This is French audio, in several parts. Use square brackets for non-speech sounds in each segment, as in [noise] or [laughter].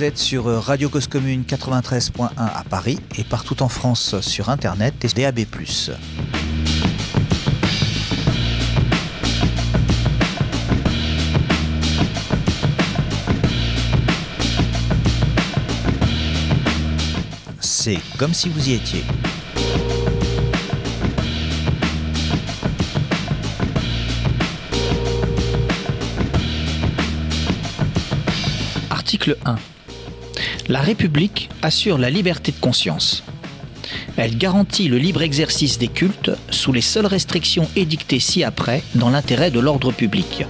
Vous êtes sur Radio Cause Commune 93.1 à Paris et partout en France sur Internet et DAB+. C'est comme si vous y étiez. Article 1. La République assure la liberté de conscience. Elle garantit le libre exercice des cultes sous les seules restrictions édictées ci-après dans l'intérêt de l'ordre public.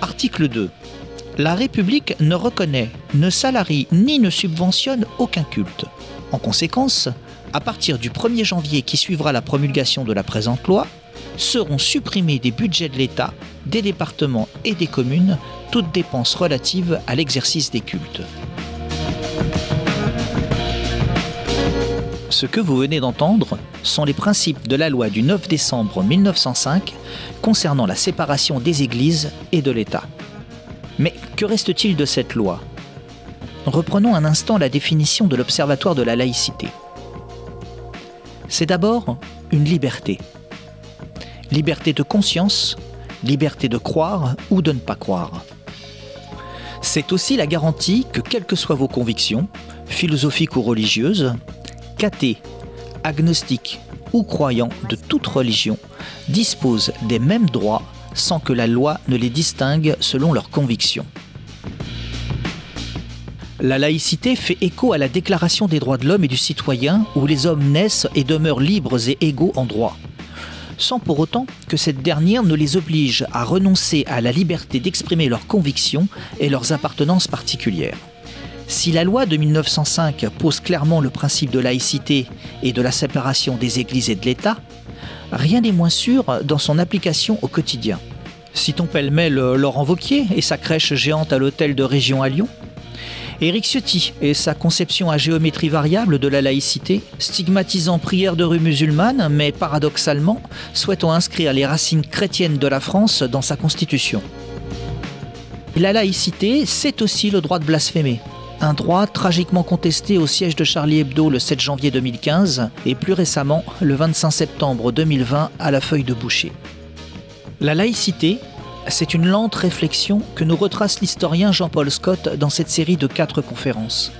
Article 2. La République ne reconnaît, ne salarie ni ne subventionne aucun culte. En conséquence, à partir du 1er janvier qui suivra la promulgation de la présente loi, seront supprimés des budgets de l'État, des départements et des communes toutes dépenses relatives à l'exercice des cultes. Ce que vous venez d'entendre sont les principes de la loi du 9 décembre 1905 concernant la séparation des églises et de l'État. Mais que reste-t-il de cette loi? Reprenons un instant la définition de l'Observatoire de la laïcité. C'est d'abord une liberté. Liberté de conscience, liberté de croire ou de ne pas croire. C'est aussi la garantie que quelles que soient vos convictions, philosophiques ou religieuses, cathés, agnostiques ou croyants de toute religion disposent des mêmes droits sans que la loi ne les distingue selon leurs convictions. La laïcité fait écho à la Déclaration des droits de l'homme et du citoyen où les hommes naissent et demeurent libres et égaux en droit, sans pour autant que cette dernière ne les oblige à renoncer à la liberté d'exprimer leurs convictions et leurs appartenances particulières. Si la loi de 1905 pose clairement le principe de laïcité et de la séparation des églises et de l'État, rien n'est moins sûr dans son application au quotidien. Citons pêle-mêle Laurent Vauquier et sa crèche géante à l'hôtel de Région à Lyon, Éric Ciotti et sa conception à géométrie variable de la laïcité, stigmatisant prière de rue musulmane, mais paradoxalement souhaitant inscrire les racines chrétiennes de la France dans sa constitution. La laïcité, c'est aussi le droit de blasphémer, un droit tragiquement contesté au siège de Charlie Hebdo le 7 janvier 2015 et plus récemment le 25 septembre 2020 à la feuille de boucher. La laïcité, c'est une lente réflexion que nous retrace l'historien Jean-Paul Scott dans cette série de quatre conférences.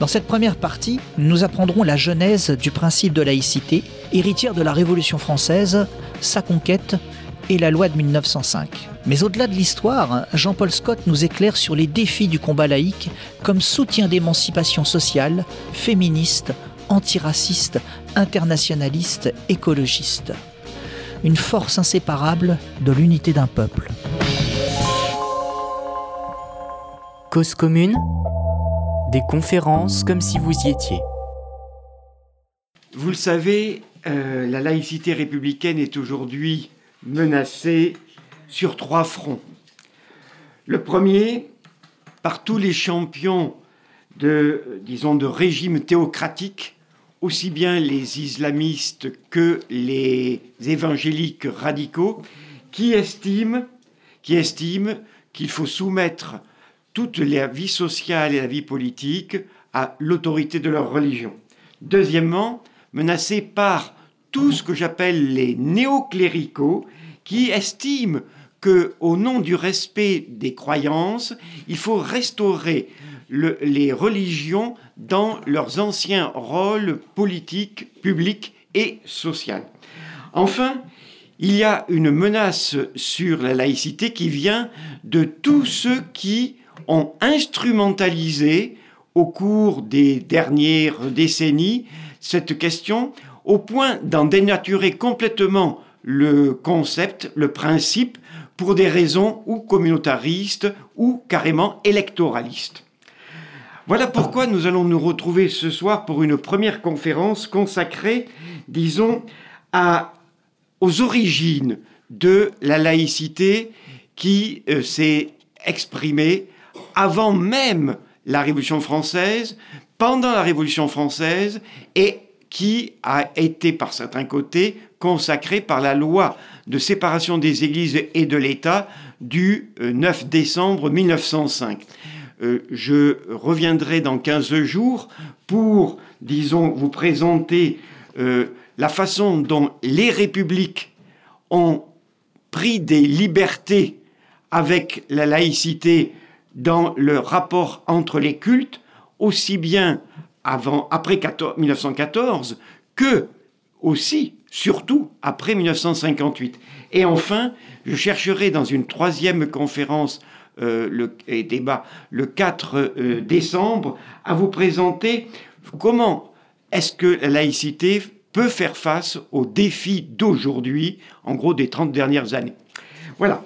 Dans cette première partie, nous apprendrons la genèse du principe de laïcité, héritière de la Révolution française, sa conquête et la loi de 1905. Mais au-delà de l'histoire, Jean-Paul Scott nous éclaire sur les défis du combat laïque comme soutien d'émancipation sociale, féministe, antiraciste, internationaliste, écologiste. Une force inséparable de l'unité d'un peuple. Cause commune, des conférences comme si vous y étiez. Vous le savez, euh, la laïcité républicaine est aujourd'hui menacée sur trois fronts. Le premier, par tous les champions de, disons, de régimes théocratiques, aussi bien les islamistes que les évangéliques radicaux, qui estiment qui estiment qu'il faut soumettre toute la vie sociale et la vie politique à l'autorité de leur religion. Deuxièmement, menacés par tout ce que j'appelle les néocléricaux qui estiment que, au nom du respect des croyances, il faut restaurer les religions dans leurs anciens rôles politiques, publics et sociaux. Enfin, il y a une menace sur la laïcité qui vient de tous ceux qui ont instrumentalisé au cours des dernières décennies cette question au point d'en dénaturer complètement le concept, le principe, pour des raisons ou communautaristes ou carrément électoralistes. Voilà pourquoi nous allons nous retrouver ce soir pour une première conférence consacrée, disons, aux origines de la laïcité qui euh, s'est exprimée avant même la Révolution française, pendant la Révolution française et qui a été par certains côtés consacré par la loi de séparation des églises et de l'État du 9 euh, décembre 1905. Euh, je reviendrai dans 15 jours pour, disons, vous présenter euh, la façon dont les républiques ont pris des libertés avec la laïcité dans le rapport entre les cultes, aussi bien avant, après 1914 que aussi, surtout, après 1958. Et enfin, je chercherai dans une troisième conférence euh, le, débat le 4 euh, décembre à vous présenter comment est-ce que la laïcité peut faire face aux défis d'aujourd'hui, en gros des 30 dernières années. Voilà.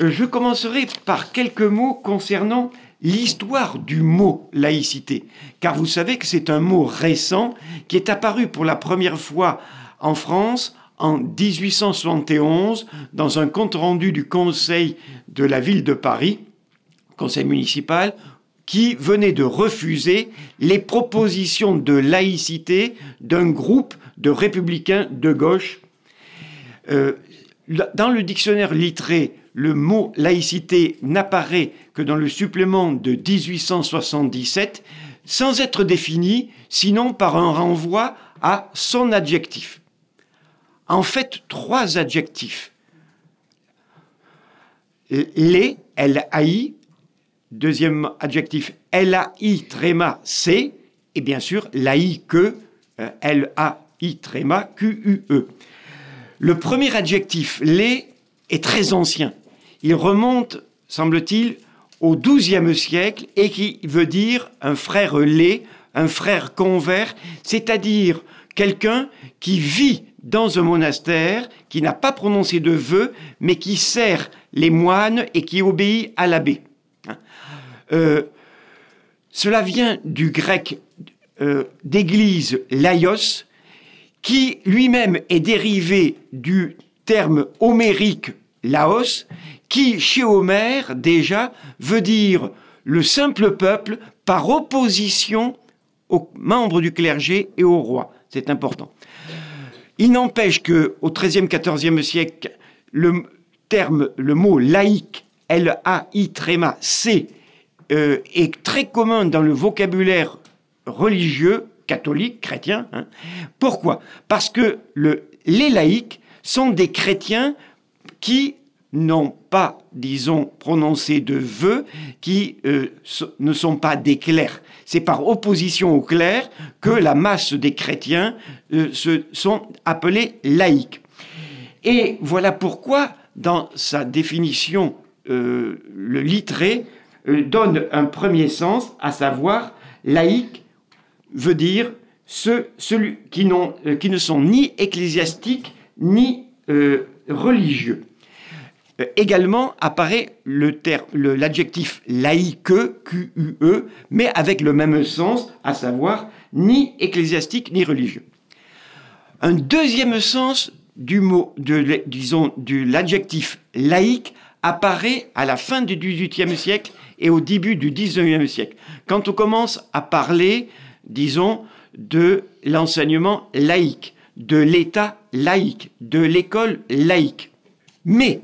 Euh, je commencerai par quelques mots concernant l'histoire du mot laïcité, car vous savez que c'est un mot récent qui est apparu pour la première fois en France en 1871 dans un compte-rendu du Conseil de la ville de Paris, Conseil municipal, qui venait de refuser les propositions de laïcité d'un groupe de républicains de gauche. Euh, dans le dictionnaire littré, le mot laïcité n'apparaît que dans le supplément de 1877, sans être défini, sinon par un renvoi à son adjectif en fait trois adjectifs. Les, L-A-I, deuxième adjectif, L-A-I, tréma, C, et bien sûr, que, euh, L-A-I, tréma, Q-U-E. Le premier adjectif, les, est très ancien. Il remonte, semble-t-il, au XIIe siècle et qui veut dire un frère lait, un frère convert, c'est-à-dire quelqu'un qui vit dans un monastère, qui n'a pas prononcé de vœux, mais qui sert les moines et qui obéit à l'abbé. Hein. Euh, cela vient du grec euh, d'église laïos, qui lui-même est dérivé du terme homérique laos, qui chez Homère déjà veut dire le simple peuple par opposition aux membres du clergé et au roi. C'est important. Il n'empêche que au XIIIe, XIVe siècle, le mot laïque, L-A-I tréma, C, euh, est très commun dans le vocabulaire religieux, catholique, chrétien. Hein. Pourquoi? Parce que les laïcs sont des chrétiens qui n'ont pas, disons, prononcé de vœux, qui euh, ne sont pas des clercs. C'est par opposition aux clercs que la masse des chrétiens euh, se sont appelés laïcs. Et voilà pourquoi, dans sa définition, euh, le littré donne un premier sens, à savoir laïque veut dire ceux, qui, qui, ne sont ni ecclésiastiques ni religieux. Euh, également apparaît l'adjectif laïque, Q-U-E, mais avec le même sens, à savoir ni ecclésiastique ni religieux. Un deuxième sens du mot, de, disons, de l'adjectif laïque apparaît à la fin du XVIIIe siècle et au début du XIXe siècle, quand on commence à parler, disons, de l'enseignement laïque, de l'État laïque, de l'école laïque. Mais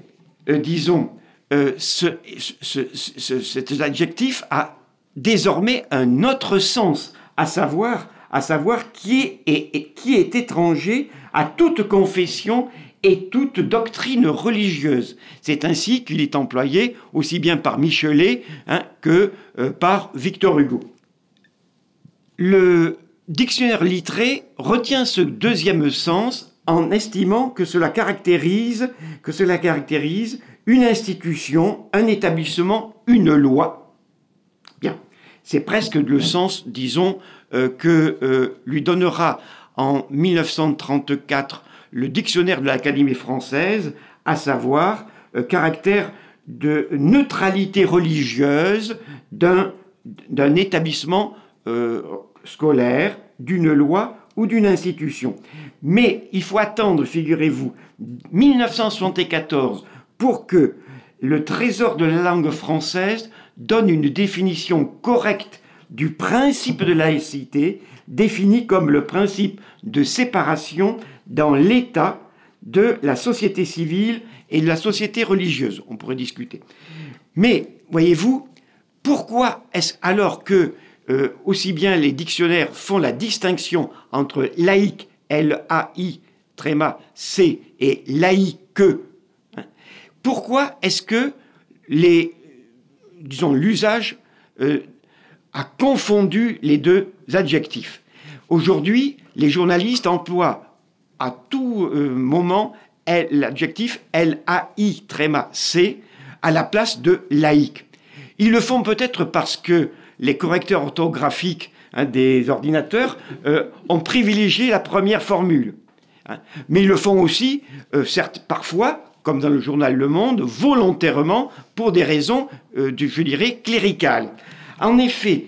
euh, disons, euh, cet adjectif a désormais un autre sens, à savoir, à savoir qui, est, étranger à toute confession et toute doctrine religieuse. C'est ainsi qu'il est employé aussi bien par Michelet hein, que euh, par Victor Hugo. Le dictionnaire littré retient ce deuxième sens en estimant que cela caractérise, que cela caractérise une institution, un établissement, une loi. Bien, c'est presque le sens, disons, euh, que euh, lui donnera en 1934 le dictionnaire de l'Académie française, à savoir euh, caractère de neutralité religieuse d'un établissement scolaire, d'une loi ou d'une institution. Mais il faut attendre, figurez-vous, 1974 pour que le trésor de la langue française donne une définition correcte du principe de laïcité défini comme le principe de séparation dans l'État de la société civile et de la société religieuse. On pourrait discuter. Mais, voyez-vous, pourquoi est-ce alors que euh, aussi bien les dictionnaires font la distinction entre laïque, L-A-I, tréma, C, et laïque, hein. Pourquoi est-ce que les, disons, l'usage euh, a confondu les deux adjectifs? Aujourd'hui, les journalistes emploient à tout euh, moment l'adjectif L-A-I, tréma, C, à la place de laïque. Ils le font peut-être parce que les correcteurs orthographiques hein, des ordinateurs euh, ont privilégié la première formule. Hein. Mais ils le font aussi, euh, certes, parfois, comme dans le journal Le Monde, volontairement, pour des raisons, euh, je dirais, cléricales. En effet,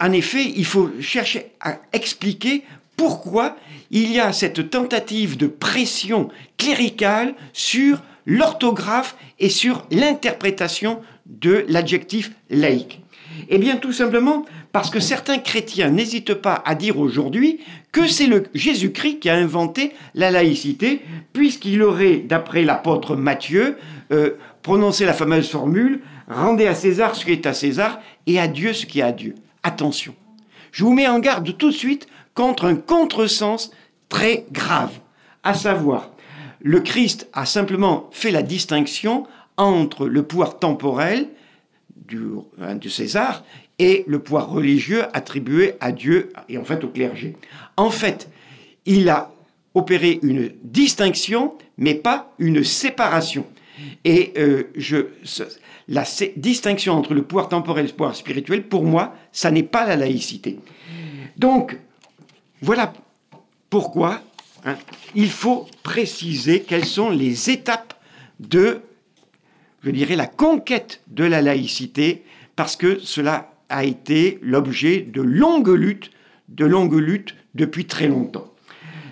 en effet, il faut chercher à expliquer pourquoi il y a cette tentative de pression cléricale sur l'orthographe et sur l'interprétation de l'adjectif laïque. Eh bien, tout simplement parce que certains chrétiens n'hésitent pas à dire aujourd'hui que c'est le Jésus-Christ qui a inventé la laïcité, puisqu'il aurait, d'après l'apôtre Matthieu, euh, prononcé la fameuse formule Rendez à César ce qui est à César et à Dieu ce qui est à Dieu. Attention, je vous mets en garde tout de suite contre un contresens très grave, à savoir, le Christ a simplement fait la distinction entre le pouvoir temporel Hein, du, César et le pouvoir religieux attribué à Dieu et en fait au clergé. En fait, il a opéré une distinction, mais pas une séparation. Et euh, je, la distinction entre le pouvoir temporel et le pouvoir spirituel, pour moi, ça n'est pas la laïcité. Donc, voilà pourquoi hein, il faut préciser quelles sont les étapes de je dirais, la conquête de la laïcité, parce que cela a été l'objet de longues luttes, de longues luttes depuis très longtemps.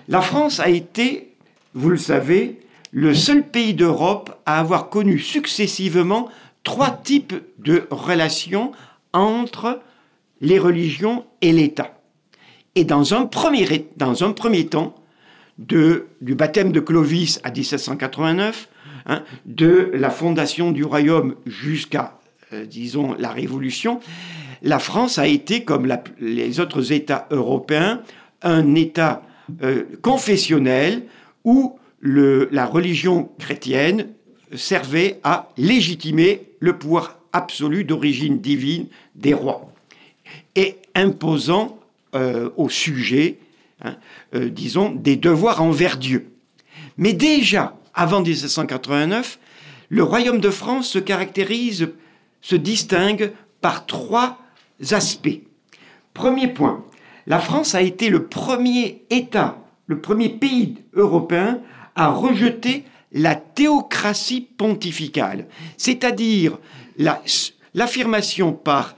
La France a été, vous le savez, le seul pays d'Europe à avoir connu successivement trois types de relations entre les religions et l'État. Et dans un premier, temps, du baptême de Clovis à 1789, Hein, de la fondation du royaume jusqu'à, euh, disons, la Révolution, la France a été, comme les autres États européens, un État euh, confessionnel où la religion chrétienne servait à légitimer le pouvoir absolu d'origine divine des rois et imposant euh, au sujet, hein, disons, des devoirs envers Dieu. Mais déjà, avant 1789, le royaume de France se caractérise, se distingue par trois aspects. Premier point, la France a été le premier État, le premier pays européen à rejeter la théocratie pontificale, c'est-à-dire l'affirmation par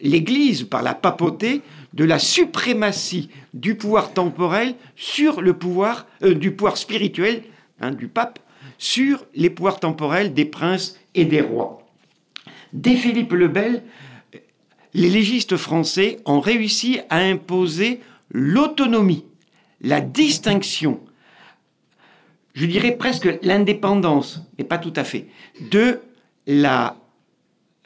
l'Église, par la papauté, de la suprématie du pouvoir temporel sur le pouvoir euh, du pouvoir spirituel Hein, du pape sur les pouvoirs temporels des princes et des rois. Dès Philippe le Bel, les légistes français ont réussi à imposer l'autonomie, la distinction, je dirais presque l'indépendance, mais pas tout à fait, de la,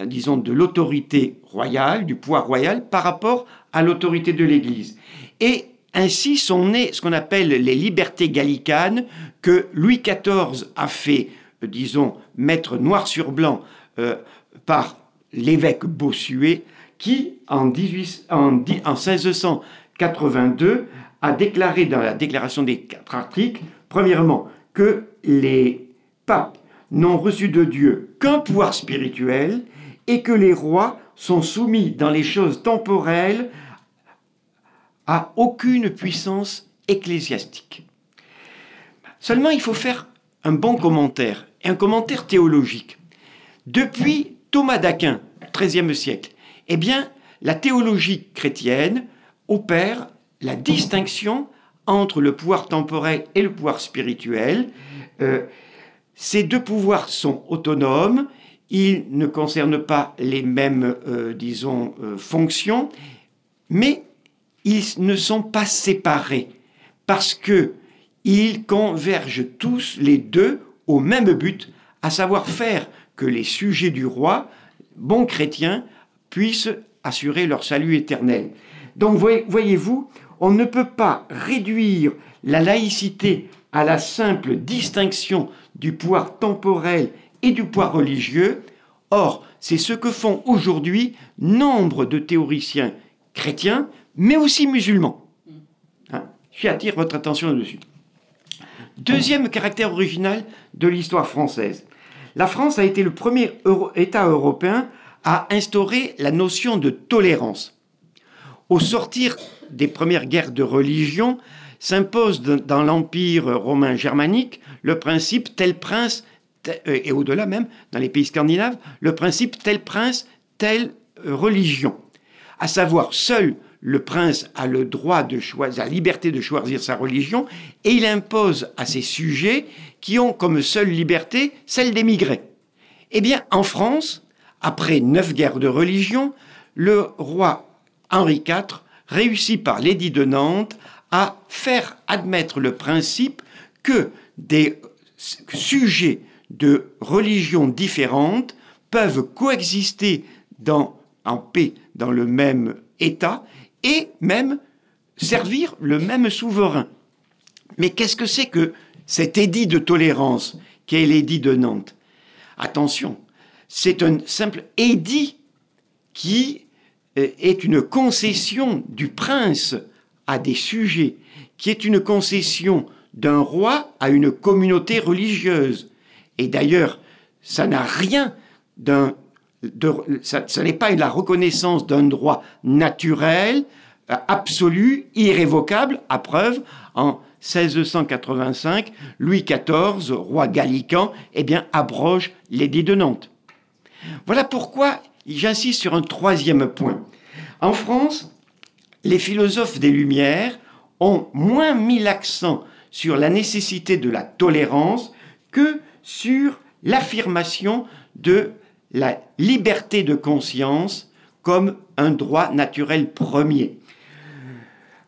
disons, de l'autorité royale, du pouvoir royal par rapport à l'autorité de l'Église. Et ainsi sont nées ce qu'on appelle les libertés gallicanes que Louis XIV a fait, euh, disons, mettre noir sur blanc euh, par l'évêque Bossuet, qui en, 1682 a déclaré dans la déclaration des quatre articles, premièrement, que les papes n'ont reçu de Dieu qu'un pouvoir spirituel et que les rois sont soumis dans les choses temporelles a aucune puissance ecclésiastique. Seulement, il faut faire un bon commentaire, et un commentaire théologique. Depuis Thomas d'Aquin, XIIIe siècle, eh bien, la théologie chrétienne opère la distinction entre le pouvoir temporel et le pouvoir spirituel. Euh, ces deux pouvoirs sont autonomes, ils ne concernent pas les mêmes, euh, disons, euh, fonctions, mais ils ne sont pas séparés parce que ils convergent tous les deux au même but, à savoir faire que les sujets du roi, bons chrétiens, puissent assurer leur salut éternel. Donc voyez-vous, on ne peut pas réduire la laïcité à la simple distinction du pouvoir temporel et du pouvoir religieux. Or, c'est ce que font aujourd'hui nombre de théoriciens chrétiens, mais aussi musulmans. Hein J'attire votre attention là-dessus. Deuxième caractère original de l'histoire française. La France a été le premier État européen à instaurer la notion de tolérance. Au sortir des premières guerres de religion, s'impose dans l'Empire romain germanique le principe tel prince, euh, et au-delà même, dans les pays scandinaves, le principe tel prince, telle euh, religion. À savoir, seul le prince a le droit de choisir, la liberté de choisir sa religion, et il impose à ses sujets, qui ont comme seule liberté celle d'émigrer. Eh bien, en France, après neuf guerres de religion, le roi Henri IV réussit par l'édit de Nantes à faire admettre le principe que des sujets de religions différentes peuvent coexister en paix dans le même État et même servir le même souverain. Mais qu'est-ce que c'est que cet édit de tolérance qu'est l'édit de Nantes? Attention, c'est un simple édit qui euh, est une concession du prince à des sujets, qui est une concession d'un roi à une communauté religieuse. Et d'ailleurs, ça n'a rien d'un... ça, n'est pas la reconnaissance d'un droit naturel, euh, absolu, irrévocable, à preuve, en 1685, Louis XIV, roi gallican, eh bien, abroge l'édit de Nantes. Voilà pourquoi j'insiste sur un troisième point. En France, les philosophes des Lumières ont moins mis l'accent sur la nécessité de la tolérance que sur l'affirmation de la liberté de conscience comme un droit naturel premier.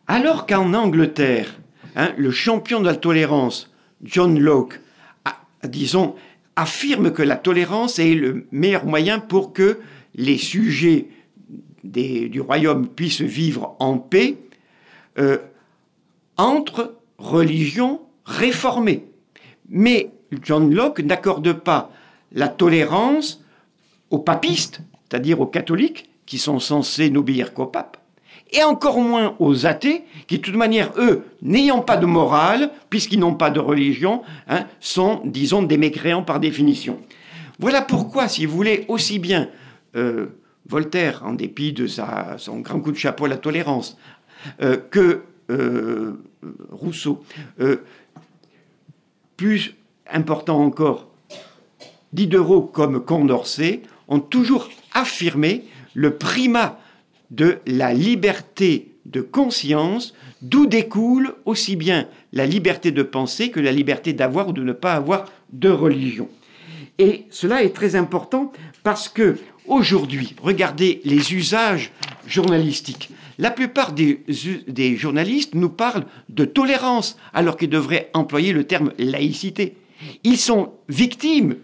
Alors qu'en Angleterre, hein, le champion de la tolérance, John Locke, disons, affirme que la tolérance est le meilleur moyen pour que les sujets du royaume puissent vivre en paix euh, entre religions réformées. Mais John Locke n'accorde pas la tolérance aux papistes, c'est-à-dire aux catholiques, qui sont censés n'obéir qu'au pape, et encore moins aux athées, qui de toute manière, eux, n'ayant pas de morale, puisqu'ils n'ont pas de religion, hein, sont, disons, des mécréants par définition. Voilà pourquoi, si vous voulez, aussi bien euh, Voltaire, en dépit de son grand coup de chapeau à la tolérance, euh, que euh, Rousseau, plus important encore, Diderot comme Condorcet, ont toujours affirmé le primat de la liberté de conscience, d'où découle aussi bien la liberté de penser que la liberté d'avoir ou de ne pas avoir de religion. Et cela est très important parce que Aujourd'hui, regardez les usages journalistiques. La plupart des, journalistes nous parlent de tolérance alors qu'ils devraient employer le terme laïcité. Ils sont victimes,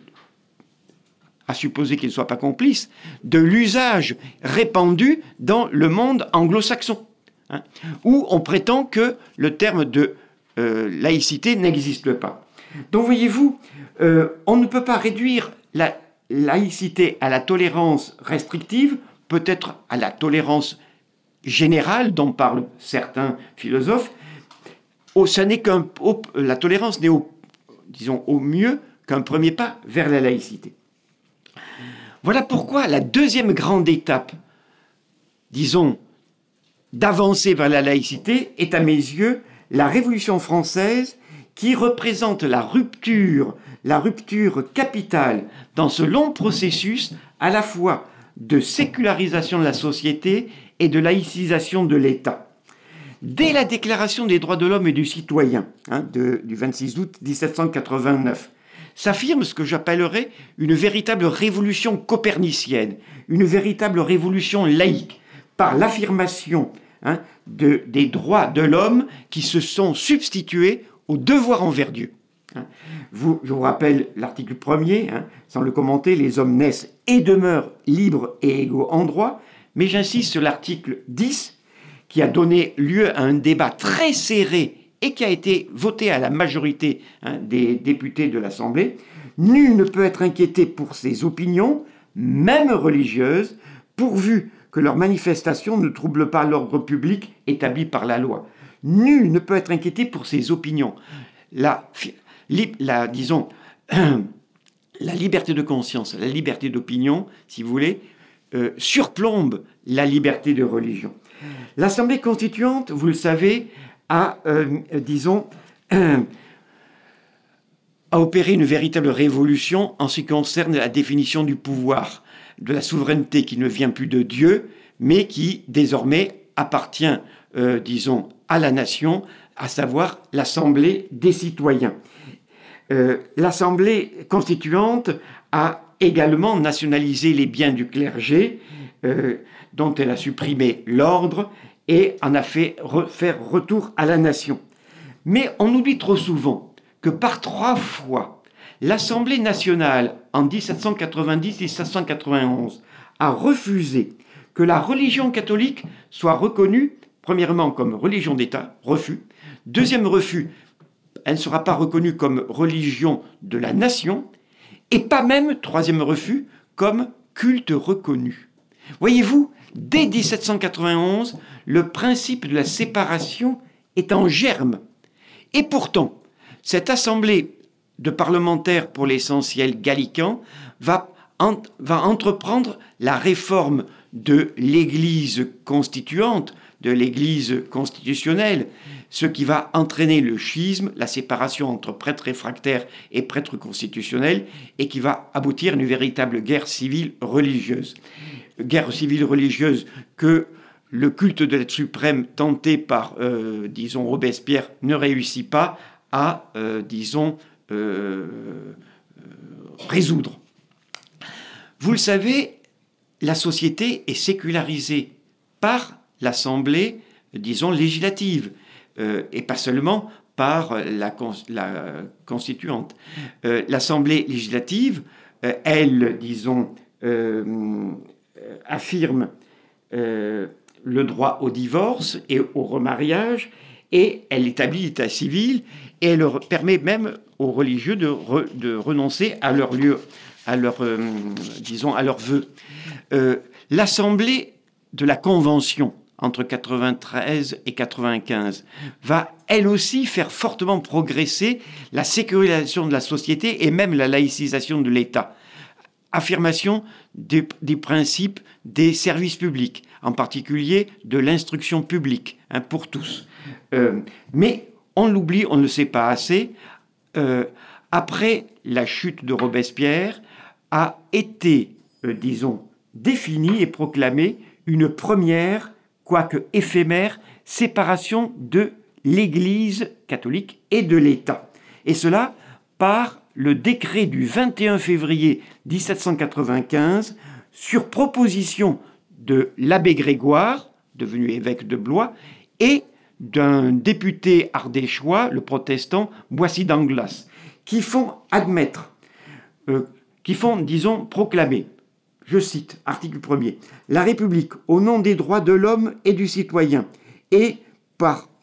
à supposer qu'ils ne soient pas complices, de l'usage répandu dans le monde anglo-saxon, hein, où on prétend que le terme de euh, laïcité n'existe pas. Donc voyez-vous, euh, on ne peut pas réduire la laïcité à la tolérance restrictive, peut-être à la tolérance générale dont parlent certains philosophes. Oh, qu'un, la tolérance n'est au, disons, au mieux qu'un premier pas vers la laïcité. Voilà pourquoi la deuxième grande étape, disons, d'avancer vers la laïcité est à mes yeux la Révolution française qui représente la rupture la rupture capitale dans ce long processus à la fois de sécularisation de la société et de laïcisation de l'État. Dès la Déclaration des droits de l'homme et du citoyen hein, du 26 août 1789, s'affirme ce que j'appellerais une véritable révolution copernicienne, une véritable révolution laïque, par l'affirmation hein, des droits de l'homme qui se sont substitués aux devoirs envers Dieu. Hein. Vous, je vous rappelle l'article premier, hein, sans le commenter, les hommes naissent et demeurent libres et égaux en droit, mais j'insiste sur l'article 10 qui a donné lieu à un débat très serré et qui a été voté à la majorité hein, des députés de l'Assemblée. Nul ne peut être inquiété pour ses opinions, même religieuses, pourvu que leurs manifestations ne troublent pas l'ordre public établi par la loi. Nul ne peut être inquiété pour ses opinions. La, disons, [clears throat] liberté de conscience, la liberté d'opinion, si vous voulez, euh, surplombe la liberté de religion. L'Assemblée constituante, vous le savez, a, euh, a [clears throat] opéré une véritable révolution en ce qui concerne la définition du pouvoir, de la souveraineté qui ne vient plus de Dieu, mais qui désormais appartient, euh, disons, à la nation, à savoir l'Assemblée des citoyens. Euh, L'Assemblée constituante a également nationalisé les biens du clergé, dont elle a supprimé l'ordre et en a fait faire retour à la nation. Mais on oublie trop souvent que par trois fois, l'Assemblée nationale, en 1790-1791, a refusé que la religion catholique soit reconnue, premièrement, comme religion d'État, refus. Deuxième refus, elle ne sera pas reconnue comme religion de la nation, et pas même, troisième refus, comme culte reconnu. Voyez-vous, dès 1791, le principe de la séparation est en germe. Et pourtant, cette assemblée de parlementaires, pour l'essentiel gallicans, va, va entreprendre la réforme de l'Église constituante, de l'Église constitutionnelle, ce qui va entraîner le schisme, la séparation entre prêtres réfractaires et prêtres constitutionnels, et qui va aboutir à une véritable guerre civile religieuse. Guerre civile religieuse que le culte de l'être suprême tenté par, euh, disons, Robespierre ne réussit pas à, euh, disons, euh, résoudre. Vous le savez, la société est sécularisée par l'Assemblée, disons, législative. Et pas seulement par la, constituante. L'Assemblée législative, elle, disons, affirme le droit au divorce et au remariage, et elle établit l'état civil, et elle permet même aux religieux de, de renoncer à leur lieu, à leur, disons, à leurs vœux. L'Assemblée de la Convention entre 93 et 95 va elle aussi faire fortement progresser la sécurisation de la société et même la laïcisation de l'État. Affirmation des, principes des services publics, en particulier de l'instruction publique hein, pour tous. Euh, mais on l'oublie, on ne le sait pas assez. Euh, après la chute de Robespierre, a été, euh, disons, définie et proclamée une première quoique éphémère, séparation de l'Église catholique et de l'État. Et cela par le décret du 21 février 1795 sur proposition de l'abbé Grégoire, devenu évêque de Blois, et d'un député ardéchois, le protestant Boissy d'Anglas, qui font admettre, euh, qui font, disons, proclamer je cite, article 1er, La République, au nom des droits de l'homme et du citoyen, et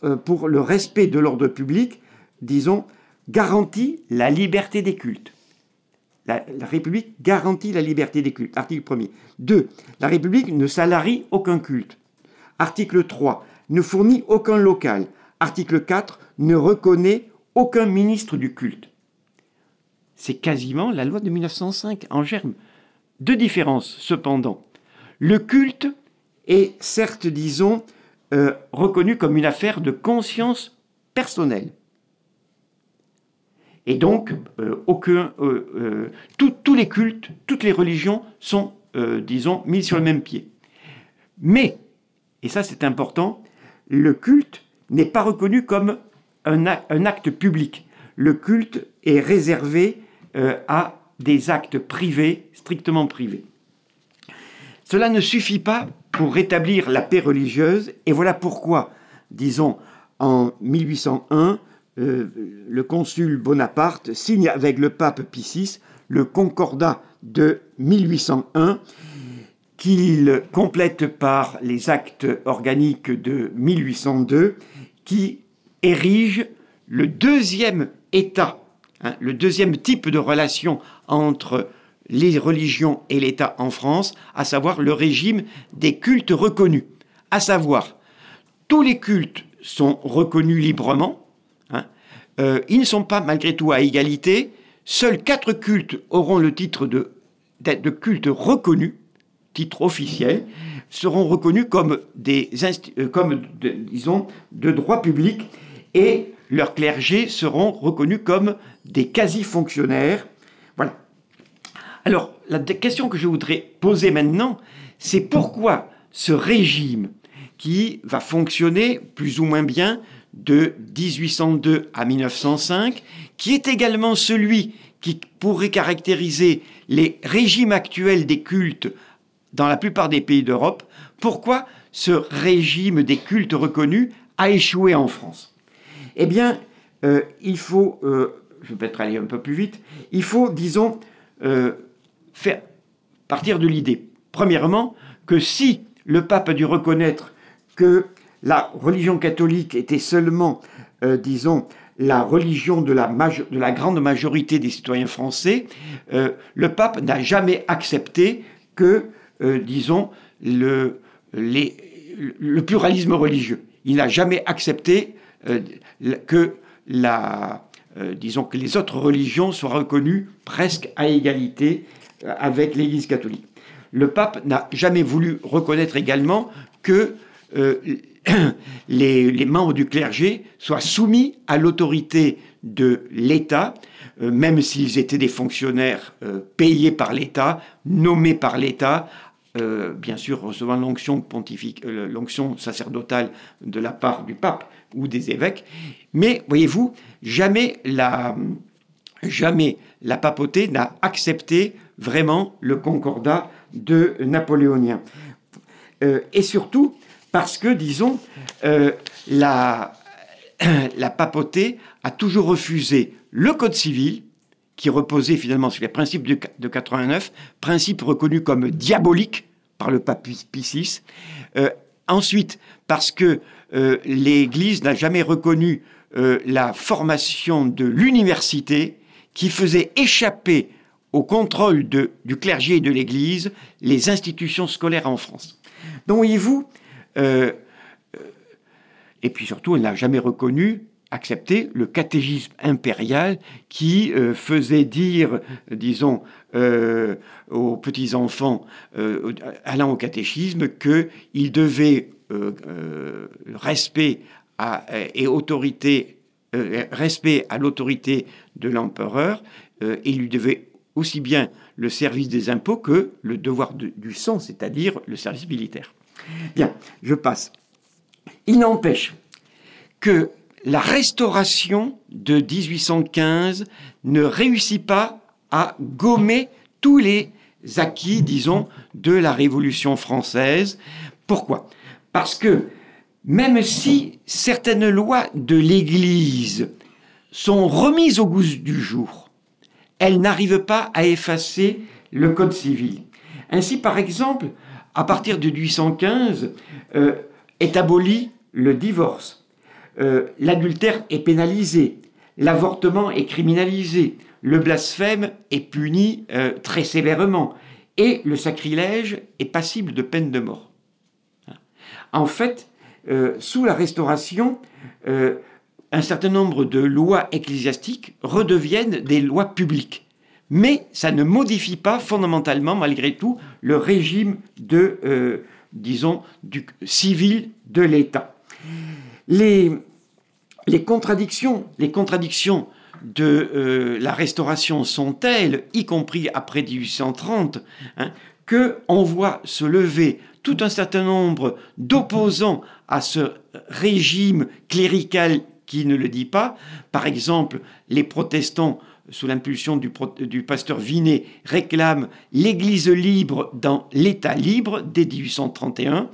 euh, pour le respect de l'ordre public, disons, garantit la liberté des cultes. La, République garantit la liberté des cultes. Article 1er. 2. La République ne salarie aucun culte. Article 3. Ne fournit aucun local. Article 4. Ne reconnaît aucun ministre du culte. C'est quasiment la loi de 1905 en germe. Deux différences, cependant. Le culte est certes, disons, euh, reconnu comme une affaire de conscience personnelle. Et donc, euh, aucun, euh, tous les cultes, toutes les religions sont, disons, mis sur le même pied. Mais, et ça c'est important, le culte n'est pas reconnu comme un acte public. Le culte est réservé, à des actes privés, strictement privés. Cela ne suffit pas pour rétablir la paix religieuse, et voilà pourquoi, disons, en 1801, euh, le consul Bonaparte signe avec le pape Pie le Concordat de 1801, qu'il complète par les actes organiques de 1802, qui érige le deuxième État, hein, le deuxième type de relation entre les religions et l'État en France, à savoir le régime des cultes reconnus. À savoir, tous les cultes sont reconnus librement. Euh, ils ne sont pas malgré tout à égalité, seuls quatre cultes auront le titre de, de culte reconnu, titre officiel, seront reconnus comme des euh, comme disons de droit public et leurs clergés seront reconnus comme des quasi-fonctionnaires. Voilà. Alors, la question que je voudrais poser maintenant, c'est pourquoi ce régime qui va fonctionner plus ou moins bien de 1802 à 1905, qui est également celui qui pourrait caractériser les régimes actuels des cultes dans la plupart des pays d'Europe, pourquoi ce régime des cultes reconnus a échoué en France? Eh bien, euh, il faut, euh, je vais peut-être aller un peu plus vite, il faut, disons, euh, faire partir de l'idée, premièrement, que si le pape a dû reconnaître que la religion catholique était seulement, euh, disons, la religion de la, de la, grande majorité des citoyens français, euh, le pape n'a jamais accepté que, euh, disons, le, pluralisme religieux. Il n'a jamais accepté que les autres religions soient reconnues presque à égalité avec l'Église catholique. Le pape n'a jamais voulu reconnaître également que [coughs] les, membres du clergé soient soumis à l'autorité de l'État, euh, même s'ils étaient des fonctionnaires euh, payés par l'État, nommés par l'État, bien sûr recevant l'onction l'onction sacerdotale de la part du pape ou des évêques. Mais voyez-vous, jamais la, jamais la papauté n'a accepté vraiment le concordat de napoléonien. Euh, et surtout parce que, disons, euh, la, [clears throat] la papauté a toujours refusé le Code civil, qui reposait finalement sur les principes de, de 89, principe reconnu comme diabolique par le pape Pie. Euh, ensuite, parce que l'Église n'a jamais reconnu la formation de l'université qui faisait échapper au contrôle du clergé et de l'Église les institutions scolaires en France. Donc voyez-vous, euh, euh, et puis surtout, elle n'a jamais reconnu, accepté le catégisme impérial qui euh, faisait dire, disons, aux petits-enfants allant au catéchisme qu'ils devaient respect à, et autorité, respect à l'autorité de l'empereur, et lui devait aussi bien le service des impôts que le devoir du sang, c'est-à-dire le service militaire. Bien, je passe. Il n'empêche que la restauration de 1815 ne réussit pas à gommer tous les acquis, disons, de la Révolution française. Pourquoi? Parce que même si certaines lois de l'Église sont remises au goût du jour, elle n'arrive pas à effacer le Code civil. Ainsi, par exemple, à partir de 1815, euh, est aboli le divorce, euh, l'adultère est pénalisé, l'avortement est criminalisé, le blasphème est puni euh, très sévèrement, et le sacrilège est passible de peine de mort. En fait, sous la Restauration, un certain nombre de lois ecclésiastiques redeviennent des lois publiques. Mais ça ne modifie pas fondamentalement, malgré tout, le régime de, euh, disons, du civil de l'État. Les, contradictions, les de euh, la Restauration sont telles, y compris après 1830, hein, que on voit se lever tout un certain nombre d'opposants à ce régime clérical qui ne le dit pas. Par exemple, les protestants sous l'impulsion du, pasteur Vinet, réclame l'Église libre dans l'État libre dès 1831.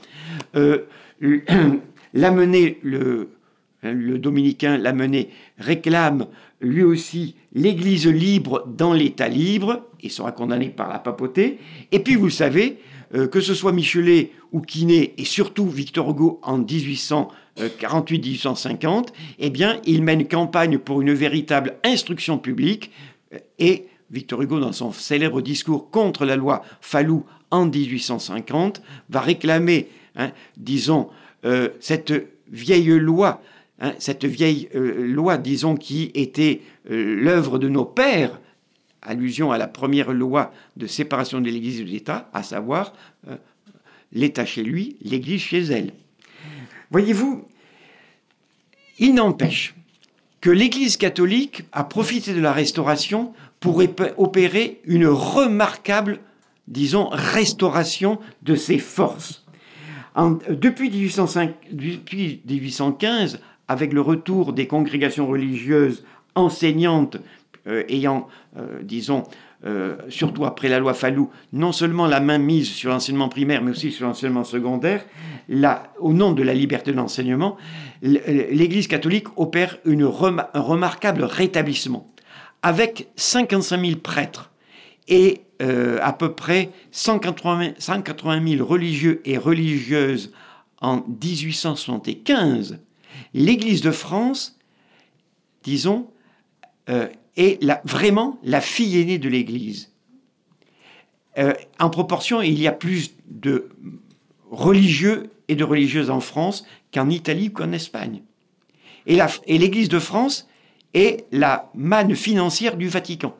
Euh, [clears throat] le, dominicain Lamennais réclame lui aussi l'Église libre dans l'État libre et sera condamné par la papauté. Et puis vous savez, euh, que ce soit Michelet ou Quinet et surtout Victor Hugo en 1848-1850, eh bien, il mène campagne pour une véritable instruction publique euh, et Victor Hugo, dans son célèbre discours contre la loi Fallou en 1850, va réclamer, hein, disons, euh, cette vieille loi, hein, cette vieille loi, disons, qui était l'œuvre de nos pères, allusion à la première loi de séparation de l'Église et de l'État, à savoir euh, l'État chez lui, l'Église chez elle. Voyez-vous, il n'empêche que l'Église catholique a profité de la Restauration pour opérer une remarquable, disons, restauration de ses forces. depuis, 1805, depuis 1815, avec le retour des congrégations religieuses enseignantes euh, ayant, euh, disons, euh, surtout après la loi Fallou, non seulement la main mise sur l'enseignement primaire, mais aussi sur l'enseignement secondaire, au nom de la liberté d'enseignement, l'Église catholique opère un remarquable rétablissement, avec 55 000 prêtres et à peu près 180, 180 000 religieux et religieuses en 1875. L'Église de France, disons, est vraiment la fille aînée de l'Église. Euh, en proportion, il y a plus de religieux et de religieuses en France qu'en Italie ou qu'en Espagne. Et l'Église de France est la manne financière du Vatican.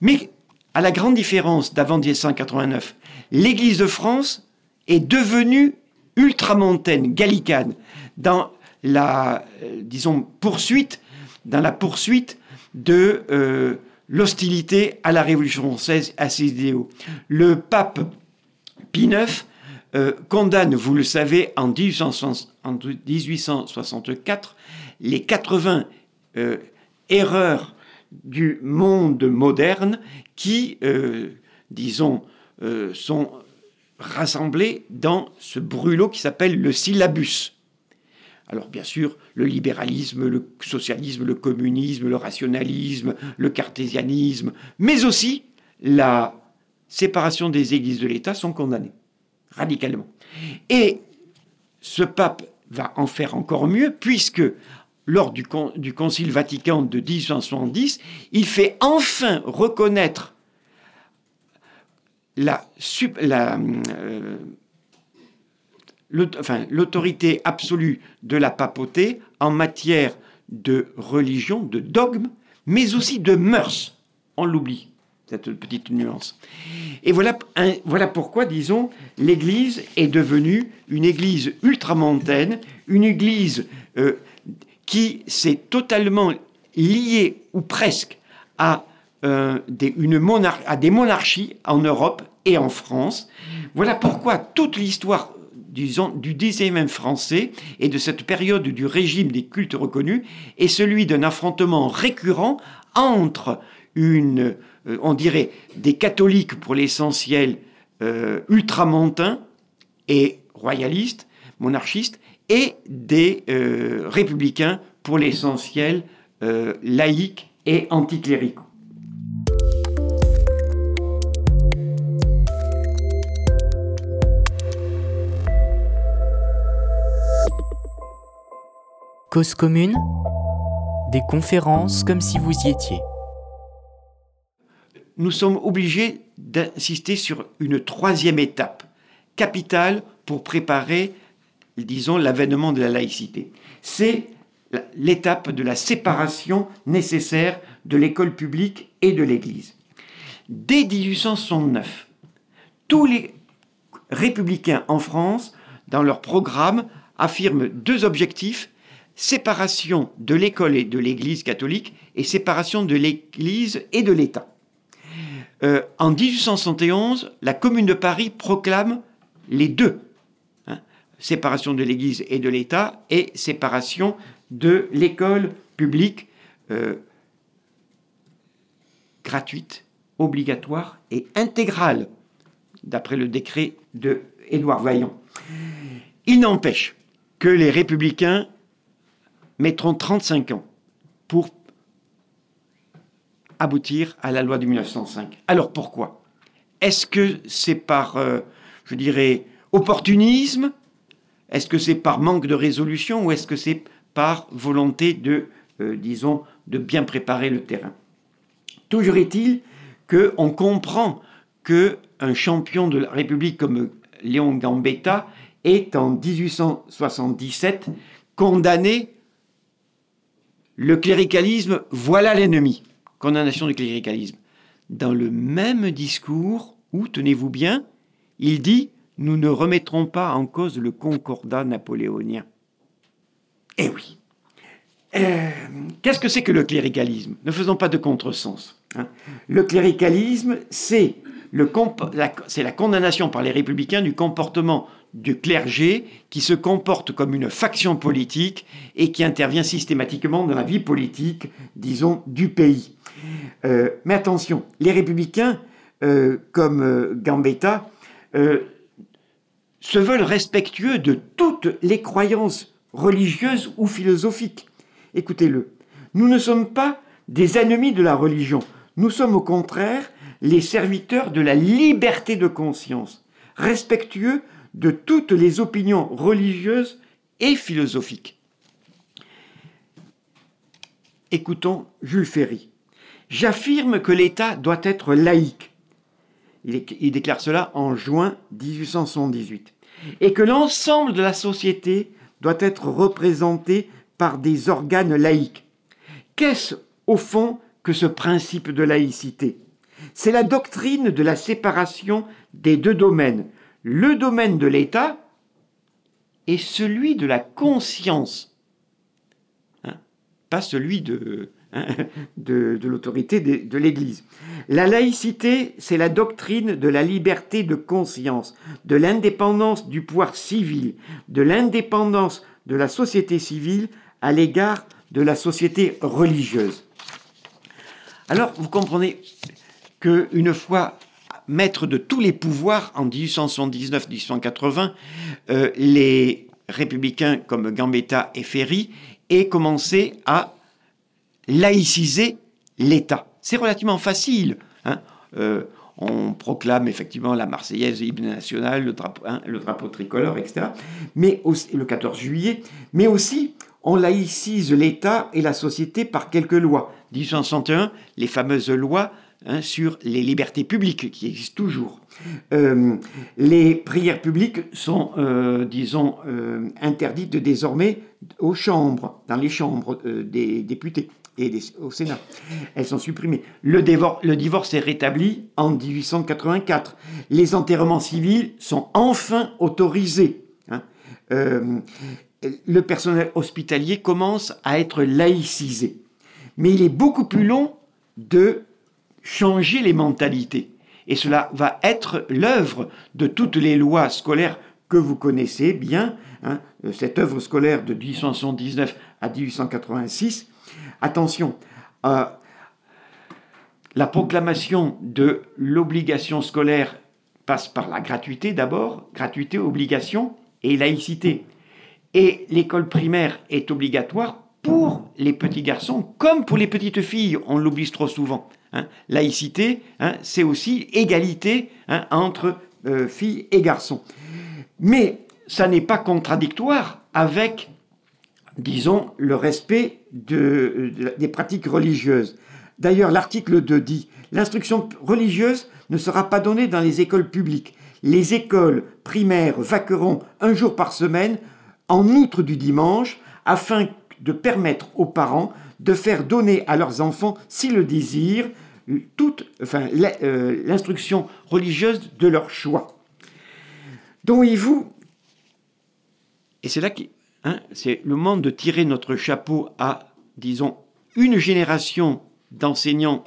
Mais à la grande différence d'avant 1789, l'Église de France est devenue ultramontaine, gallicane, dans la, euh, disons, poursuite dans la poursuite de euh, l'hostilité à la Révolution française, à ses idéaux. Le pape Pie IX euh, condamne, vous le savez, en, 1864 les 80 euh, erreurs du monde moderne qui, disons, sont rassemblées dans ce brûlot qui s'appelle le syllabus. Alors bien sûr, le libéralisme, le socialisme, le communisme, le rationalisme, le cartésianisme, mais aussi la séparation des églises de l'État sont condamnés radicalement. Et ce pape va en faire encore mieux puisque lors du, Concile Vatican de 1870, il fait enfin reconnaître la, euh, l'autorité absolue de la papauté en matière de religion, de dogme, mais aussi de mœurs. On l'oublie, cette petite nuance. Et voilà, voilà pourquoi, disons, l'Église est devenue une Église ultramontaine, une Église euh, qui s'est totalement liée, ou presque, à, euh, des, à des monarchies en Europe et en France. Voilà pourquoi toute l'histoire disons, du 19e français et de cette période du régime des cultes reconnus est celui d'un affrontement récurrent entre une, euh, on dirait, des catholiques pour l'essentiel euh, ultramontains et royalistes, monarchistes, et des euh, républicains pour l'essentiel laïcs et anticléricaux. Cause commune, des conférences comme si vous y étiez. Nous sommes obligés d'insister sur une troisième étape, capitale pour préparer, disons, l'avènement de la laïcité. C'est l'étape de la séparation nécessaire de l'école publique et de l'Église. Dès 1869, tous les républicains en France, dans leur programme, affirment deux objectifs séparation de l'école et de l'Église catholique et séparation de l'Église et de l'État. Euh, en 1871, la Commune de Paris proclame les deux, hein, séparation de l'Église et de l'État et séparation de l'école publique, euh, gratuite, obligatoire et intégrale, d'après le décret de Édouard Vaillant. Il n'empêche que les républicains mettront 35 ans pour aboutir à la loi de 1905. Alors pourquoi? Est-ce que c'est par, euh, je dirais, opportunisme? Est-ce que c'est par manque de résolution ou est-ce que c'est par volonté de, euh, disons, de bien préparer le terrain? Toujours est-il qu'on comprend qu'un champion de la République comme Léon Gambetta est en 1877 condamné le cléricalisme, voilà l'ennemi condamnation du cléricalisme. Dans le même discours où, tenez-vous bien, il dit Nous ne remettrons pas en cause le concordat napoléonien. Eh oui. Euh, qu'est-ce que c'est que le cléricalisme? Ne faisons pas de contresens. Hein. Le cléricalisme, c'est la condamnation par les républicains du comportement du clergé qui se comporte comme une faction politique et qui intervient systématiquement dans la vie politique, disons, du pays. Euh, mais attention, les républicains, euh, comme euh, Gambetta, se veulent respectueux de toutes les croyances religieuses ou philosophiques. Écoutez-le, nous ne sommes pas des ennemis de la religion, nous sommes au contraire les serviteurs de la liberté de conscience, respectueux de toutes les opinions religieuses et philosophiques. Écoutons Jules Ferry. J'affirme que l'État doit être laïque. Il, déclare cela en juin 1878. Et que l'ensemble de la société doit être représenté par des organes laïques. Qu'est-ce, au fond, que ce principe de laïcité? C'est la doctrine de la séparation des deux domaines, le domaine de l'État et celui de la conscience, hein, pas celui de, hein, [laughs] l'autorité de, de l'Église. La laïcité, c'est la doctrine de la liberté de conscience, de l'indépendance du pouvoir civil, de l'indépendance de la société civile à l'égard de la société religieuse. Alors, vous comprenez qu'une fois maître de tous les pouvoirs en 1879-1880, euh, les républicains comme Gambetta et Ferry aient commencé à laïciser l'État. C'est relativement facile. Hein. Euh, on proclame effectivement la Marseillaise, l'hymne national, le drapeau, hein, le drapeau tricolore, etc. Mais aussi, le 14 juillet, mais aussi on laïcise l'État et la société par quelques lois. 1861, les fameuses lois Hein, sur les libertés publiques qui existent toujours. Euh, les prières publiques sont, euh, disons, euh, interdites désormais aux chambres, dans les chambres des députés et au Sénat. Elles sont supprimées. Le, le, divorce est rétabli en 1884. Les enterrements civils sont enfin autorisés. Hein. le personnel hospitalier commence à être laïcisé. Mais il est beaucoup plus long de changer les mentalités. Et cela va être l'œuvre de toutes les lois scolaires que vous connaissez bien, hein, cette œuvre scolaire de 1879 à 1886. Attention, euh, la proclamation de l'obligation scolaire passe par la gratuité d'abord, gratuité, obligation et laïcité. Et l'école primaire est obligatoire pour les petits garçons comme pour les petites filles, on l'oublie trop souvent. Hein. Laïcité, hein, c'est aussi égalité hein, entre euh, filles et garçons. Mais ça n'est pas contradictoire avec, disons, le respect des pratiques religieuses. D'ailleurs, l'article 2 dit L'instruction religieuse ne sera pas donnée dans les écoles publiques. Les écoles primaires vaqueront un jour par semaine, en outre du dimanche, afin de permettre aux parents de faire donner à leurs enfants, s'ils le désirent, toute, enfin, euh, l'instruction religieuse de leur choix. Donc, vous et c'est là que hein, c'est le moment de tirer notre chapeau à, disons, une génération d'enseignants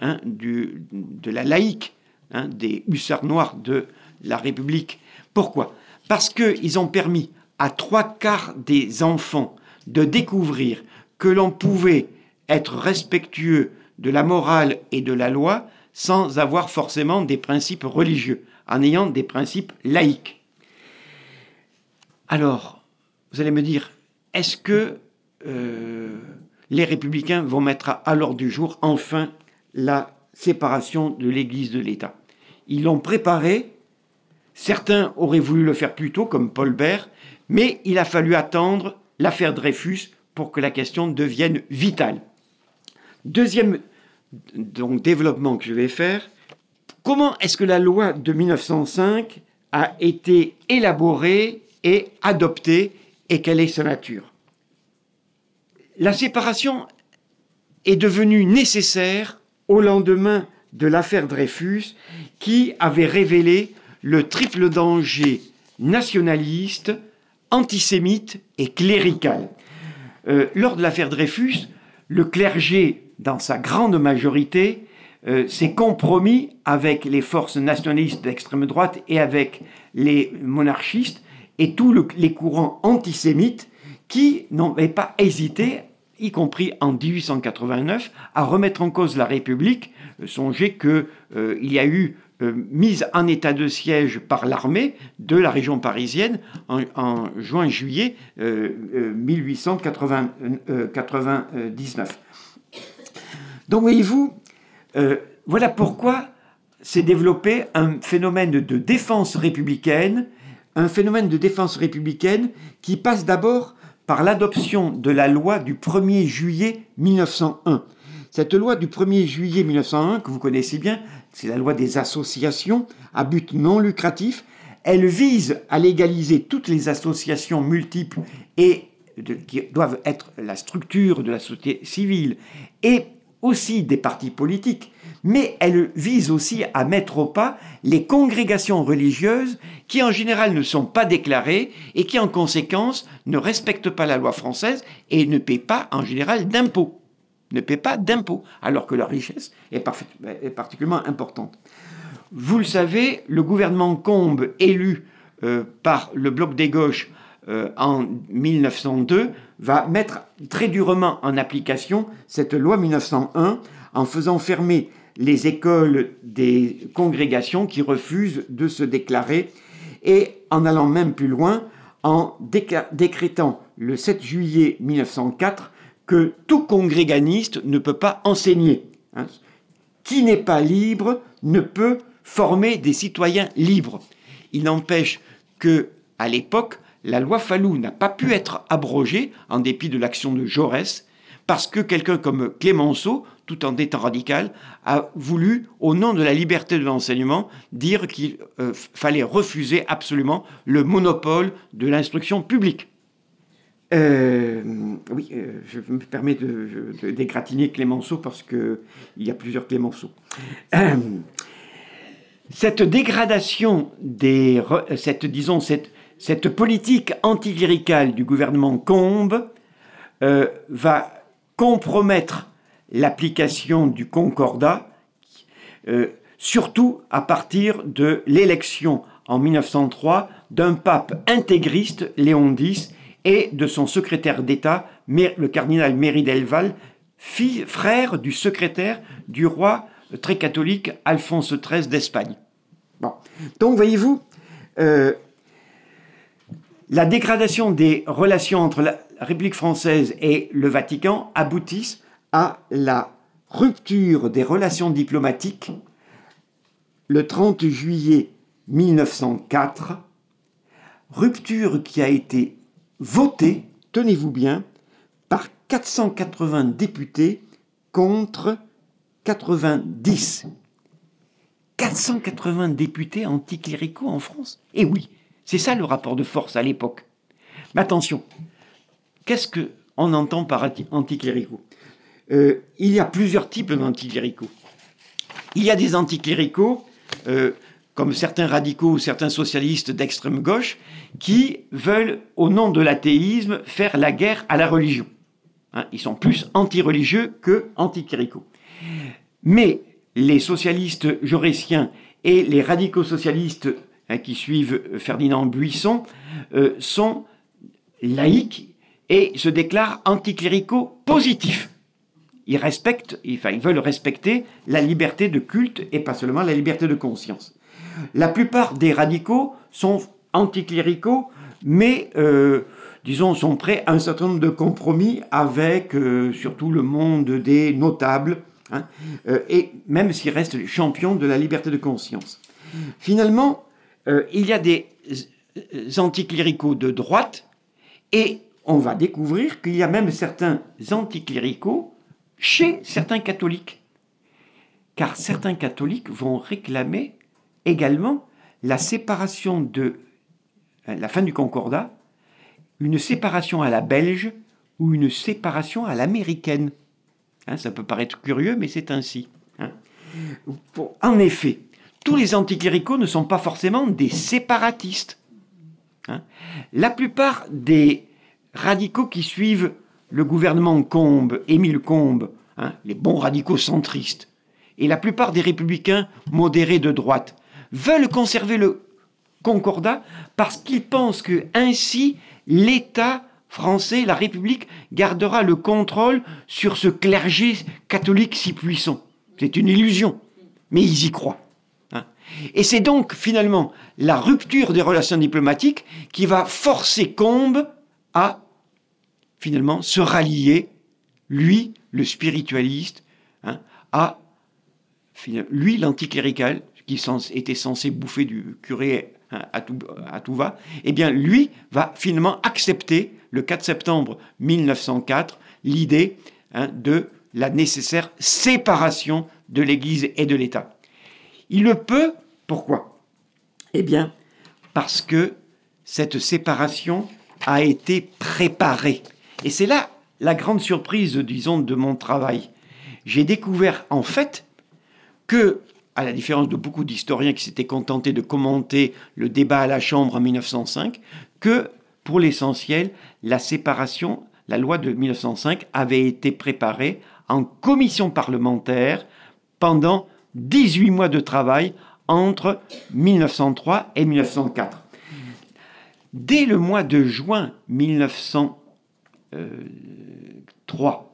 hein, de la laïque, hein, des hussards noirs de la République. Pourquoi? Parce qu'ils ont permis à trois quarts des enfants de découvrir que l'on pouvait être respectueux de la morale et de la loi sans avoir forcément des principes religieux, en ayant des principes laïques. Alors, vous allez me dire, est-ce que euh, les républicains vont mettre à l'ordre du jour enfin la séparation de l'Église de l'État? Ils l'ont préparé, certains auraient voulu le faire plus tôt, comme Paul Bert, mais il a fallu attendre l'affaire Dreyfus pour que la question devienne vitale. Deuxième donc, développement que je vais faire, comment est-ce que la loi de 1905 a été élaborée et adoptée et quelle est sa nature? La séparation est devenue nécessaire au lendemain de l'affaire Dreyfus qui avait révélé le triple danger nationaliste, antisémite et clérical. Euh, lors de l'affaire Dreyfus, le clergé, dans sa grande majorité, euh, s'est compromis avec les forces nationalistes d'extrême droite et avec les monarchistes et tous les courants antisémites qui n'avaient pas hésité, y compris en 1889, à remettre en cause la République. Euh, songez qu'il y a eu euh, mise en état de siège par l'armée de la région parisienne en, juin-juillet 1899. Euh, euh, Donc voyez-vous, voilà pourquoi s'est développé un phénomène de défense républicaine, un phénomène de défense républicaine qui passe d'abord par l'adoption de la loi du 1er juillet 1901. Cette loi du 1er juillet 1901, que vous connaissez bien, c'est la loi des associations à but non lucratif. Elle vise à légaliser toutes les associations multiples et qui doivent être la structure de la société civile aussi des partis politiques, mais elle vise aussi à mettre au pas les congrégations religieuses qui en général ne sont pas déclarées et qui en conséquence ne respectent pas la loi française et ne paient pas en général d'impôts ne paient pas d'impôts, alors que leur richesse est, particulièrement importante. Vous le savez, le gouvernement Combes, élu euh, par le Bloc des gauches euh, en 1902, va mettre très durement en application cette loi 1901 en faisant fermer les écoles des congrégations qui refusent de se déclarer et en allant même plus loin, en décrétant le 7 juillet 1904 que tout congréganiste ne peut pas enseigner. Hein. Qui n'est pas libre ne peut former des citoyens libres. Il n'empêche que, à l'époque, la loi Fallou n'a pas pu être abrogée en dépit de l'action de Jaurès, parce que quelqu'un comme Clémenceau, tout en étant radical, a voulu, au nom de la liberté de l'enseignement, dire qu'il euh, fallait refuser absolument le monopole de l'instruction publique. Euh, oui, euh, je me permets de, dégratigner Clémenceau parce qu'il y a plusieurs Clémenceau. Cette dégradation des, cette, disons, cette, cette politique anticléricale du gouvernement Combes va compromettre l'application du Concordat, surtout à partir de l'élection en 1903 d'un pape intégriste, Léon X, et de son secrétaire d'État, le cardinal Méry Delval, frère du secrétaire du roi très catholique Alphonse XIII d'Espagne. Donc, voyez-vous, euh, la dégradation des relations entre la République française et le Vatican aboutissent à la rupture des relations diplomatiques le 30 juillet 1904, rupture qui a été voté, tenez-vous bien, par 480 députés contre 90. 480 députés anticléricaux en France? Eh oui, c'est ça le rapport de force à l'époque. Mais attention, qu'est-ce qu'on entend par anticléricaux? Euh, Il y a plusieurs types d'anticléricaux. Il y a des anticléricaux euh, comme certains radicaux ou certains socialistes d'extrême gauche, qui veulent, au nom de l'athéisme, faire la guerre à la religion. Hein, ils sont plus anti-religieux que anticléricaux. Mais les socialistes jaurétiens et les radicaux socialistes hein, qui suivent Ferdinand Buisson euh, sont laïcs et se déclarent anticléricaux positifs. ils respectent, veulent respecter la liberté de culte et pas seulement la liberté de conscience. La plupart des radicaux sont anticléricaux, mais euh, disons, sont prêts à un certain nombre de compromis avec euh, surtout le monde des notables, hein, et même s'ils restent champions de la liberté de conscience. Finalement, il y a des anticléricaux de droite, et on va découvrir qu'il y a même certains anticléricaux chez certains catholiques. Car certains catholiques vont réclamer également la séparation de la fin du concordat, une séparation à la belge ou une séparation à l'américaine. Hein, ça peut paraître curieux, mais c'est ainsi. Hein. en effet, tous les anticléricaux ne sont pas forcément des séparatistes. Hein. La plupart des radicaux qui suivent le gouvernement Combes, Émile Combes, hein, les bons radicaux centristes, et la plupart des républicains modérés de droite veulent conserver le concordat parce qu'ils pensent que ainsi l'État français, la République, gardera le contrôle sur ce clergé catholique si puissant. C'est une illusion, mais ils y croient. Et c'est donc finalement la rupture des relations diplomatiques qui va forcer Combes à finalement se rallier, lui, le spiritualiste, hein, à lui, l'anticlérical, qui était censé bouffer du curé hein, à tout, à tout va, eh bien, lui va finalement accepter, le 4 septembre 1904, l'idée hein, de la nécessaire séparation de l'Église et de l'État. Il le peut, pourquoi? Eh bien, parce que cette séparation a été préparée. Et c'est là la grande surprise, disons, de mon travail. J'ai découvert en fait que, à la différence de beaucoup d'historiens qui s'étaient contentés de commenter le débat à la Chambre en 1905, que, pour l'essentiel, la séparation, la loi de 1905 avait été préparée en commission parlementaire pendant 18 mois de travail entre 1903 et 1904. Dès le mois de juin 1904, 3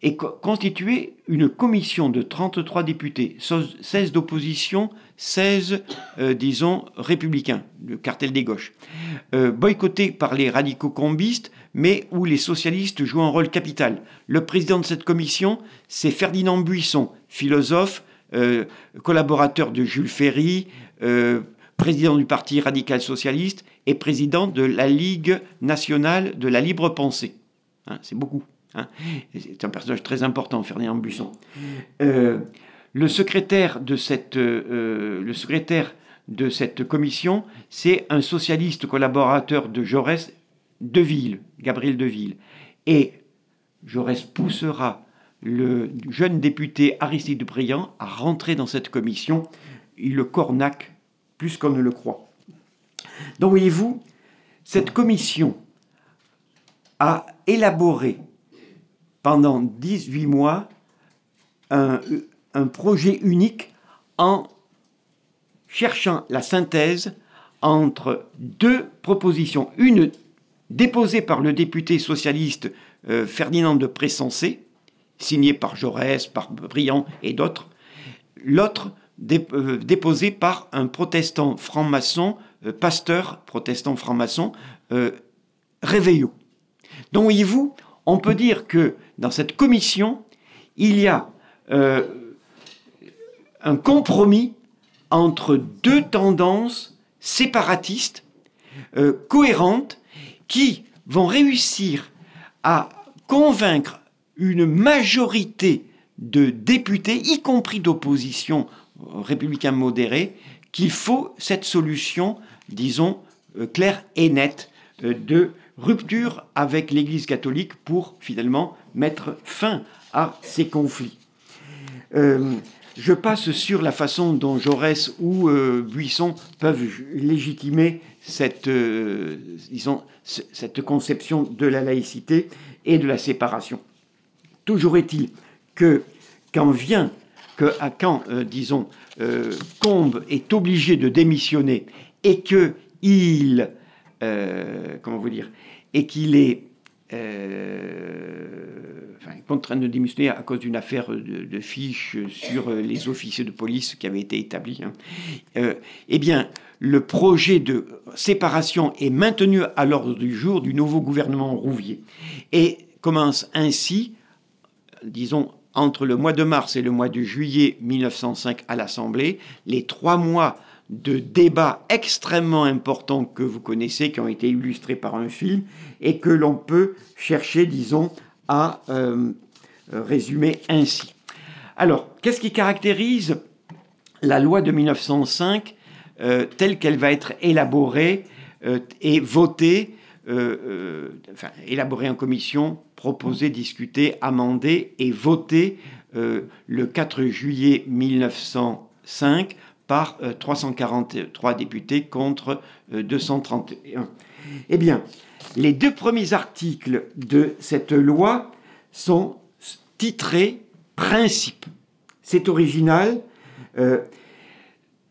et constitué une commission de 33 députés, 16 d'opposition, 16, euh, disons, républicains, le cartel des gauches, euh, boycotté par les radicaux combistes, mais où les socialistes jouent un rôle capital. Le président de cette commission, c'est Ferdinand Buisson, philosophe, euh, collaborateur de Jules Ferry, président du Parti radical socialiste et président de la Ligue nationale de la libre pensée. Hein, c'est beaucoup. Hein. C'est un personnage très important, Ferdinand Buisson. Euh, le, secrétaire de cette, euh, le secrétaire de cette commission, c'est un socialiste collaborateur de Jaurès, Deville, Gabriel Deville. Et Jaurès poussera le jeune député Aristide Briand à rentrer dans cette commission. Il le cornaque plus qu'on ne le croit. Donc voyez-vous, cette commission a élaboré pendant 18 mois un, projet unique en cherchant la synthèse entre deux propositions. Une déposée par le député socialiste euh, Ferdinand de Pressensé, signée par Jaurès, par Briand et d'autres. L'autre euh, déposée par un protestant franc-maçon, euh, pasteur protestant franc-maçon, Réveillot. Donc voyez-vous, on peut dire que dans cette commission, il y a euh, un compromis entre deux tendances séparatistes, euh, cohérentes, qui vont réussir à convaincre une majorité de députés, y compris d'opposition républicain modérés, qu'il faut cette solution, disons, euh, claire et nette de rupture avec l'Église catholique pour finalement mettre fin à ces conflits. Euh, je passe sur la façon dont Jaurès ou euh, Buisson peuvent légitimer cette, euh, disons, cette conception de la laïcité et de la séparation. Toujours est-il que quand vient, que, quand, disons, Combe est obligé de démissionner et qu'il, comment vous dire, et qu'il est contraint de démissionner à cause d'une affaire de, fiches sur les officiers de police qui avait été établie. Hein. eh bien, le projet de séparation est maintenu à l'ordre du jour du nouveau gouvernement Rouvier et commence ainsi, disons, entre le mois de mars et le mois de juillet 1905 à l'Assemblée, les trois mois de débats extrêmement importants que vous connaissez, qui ont été illustrés par un film, et que l'on peut chercher, disons, à euh, résumer ainsi. Alors, qu'est-ce qui caractérise la loi de 1905 euh, telle qu'elle va être élaborée euh, et votée, enfin, élaborée en commission, proposée, discutée, amendée et votée le 4 juillet 1905 par 343 euh, députés contre 231. Euh, eh bien, les deux premiers articles de cette loi sont titrés Principe. C'est original, euh,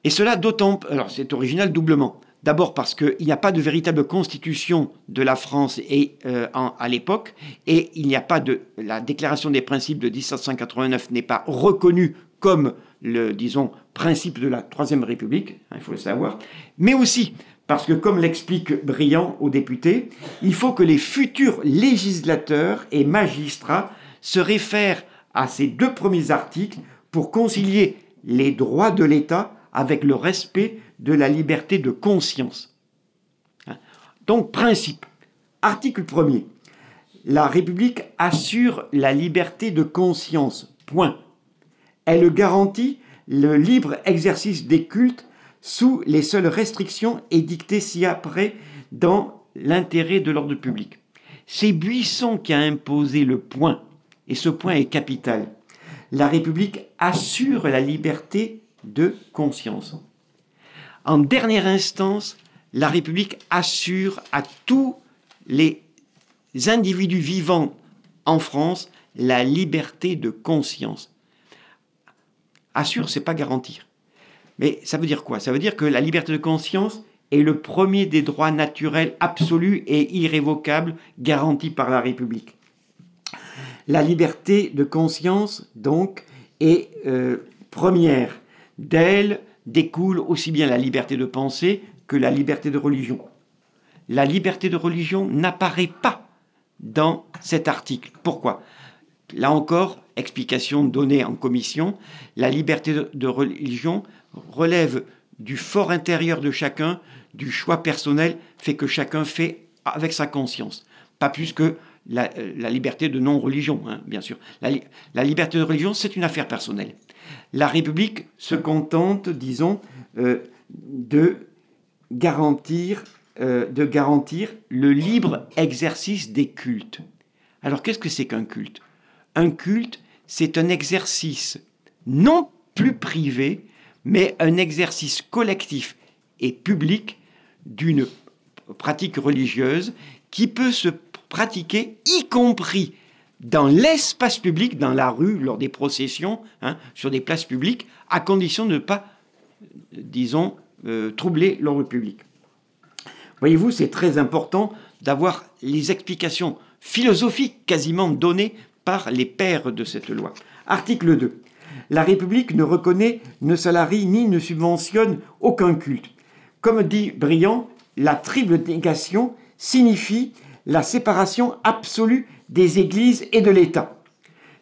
et cela d'autant... Alors c'est original doublement. D'abord parce qu'il n'y a pas de véritable constitution de la France et, à l'époque, et il n'y a pas de la déclaration des principes de 1789 n'est pas reconnue comme le, disons, principe de la Troisième République, hein, il faut le savoir, mais aussi parce que, comme l'explique Briand aux députés, il faut que les futurs législateurs et magistrats se réfèrent à ces deux premiers articles pour concilier les droits de l'État avec le respect de la liberté de conscience. Hein. Donc, principe. Article 1er. La République assure la liberté de conscience. Point. Elle garantit le libre exercice des cultes sous les seules restrictions édictées ci-après dans l'intérêt de l'ordre public. C'est Buisson qui a imposé le point, et ce point est capital. La République assure la liberté de conscience. En dernière instance, la République assure à tous les individus vivants en France la liberté de conscience. Assure, c'est pas garantir. Mais ça veut dire quoi? Ça veut dire que la liberté de conscience est le premier des droits naturels absolus et irrévocables garantis par la République. La liberté de conscience, donc, est euh, première. D'elle découle aussi bien la liberté de penser que la liberté de religion. La liberté de religion n'apparaît pas dans cet article. Pourquoi? Là encore, explication donnée en commission, la liberté de religion relève du fort intérieur de chacun, du choix personnel, fait que chacun fait avec sa conscience. Pas plus que la, euh, liberté de non-religion, hein, bien sûr. La, liberté de religion, c'est une affaire personnelle. La République se contente, disons, euh, de, garantir, euh, de garantir le libre exercice des cultes. Alors qu'est-ce que c'est qu'un culte? Un culte, c'est un exercice non plus privé, mais un exercice collectif et public d'une pratique religieuse qui peut se pratiquer y compris dans l'espace public, dans la rue, lors des processions, hein, sur des places publiques, à condition de ne pas, disons, euh, troubler l'ordre public. Voyez-vous, c'est très important d'avoir les explications philosophiques quasiment données par les pères de cette loi. Article 2. La République ne reconnaît, ne salarie ni ne subventionne aucun culte. Comme dit Briand, la triple négation signifie la séparation absolue des églises et de l'État.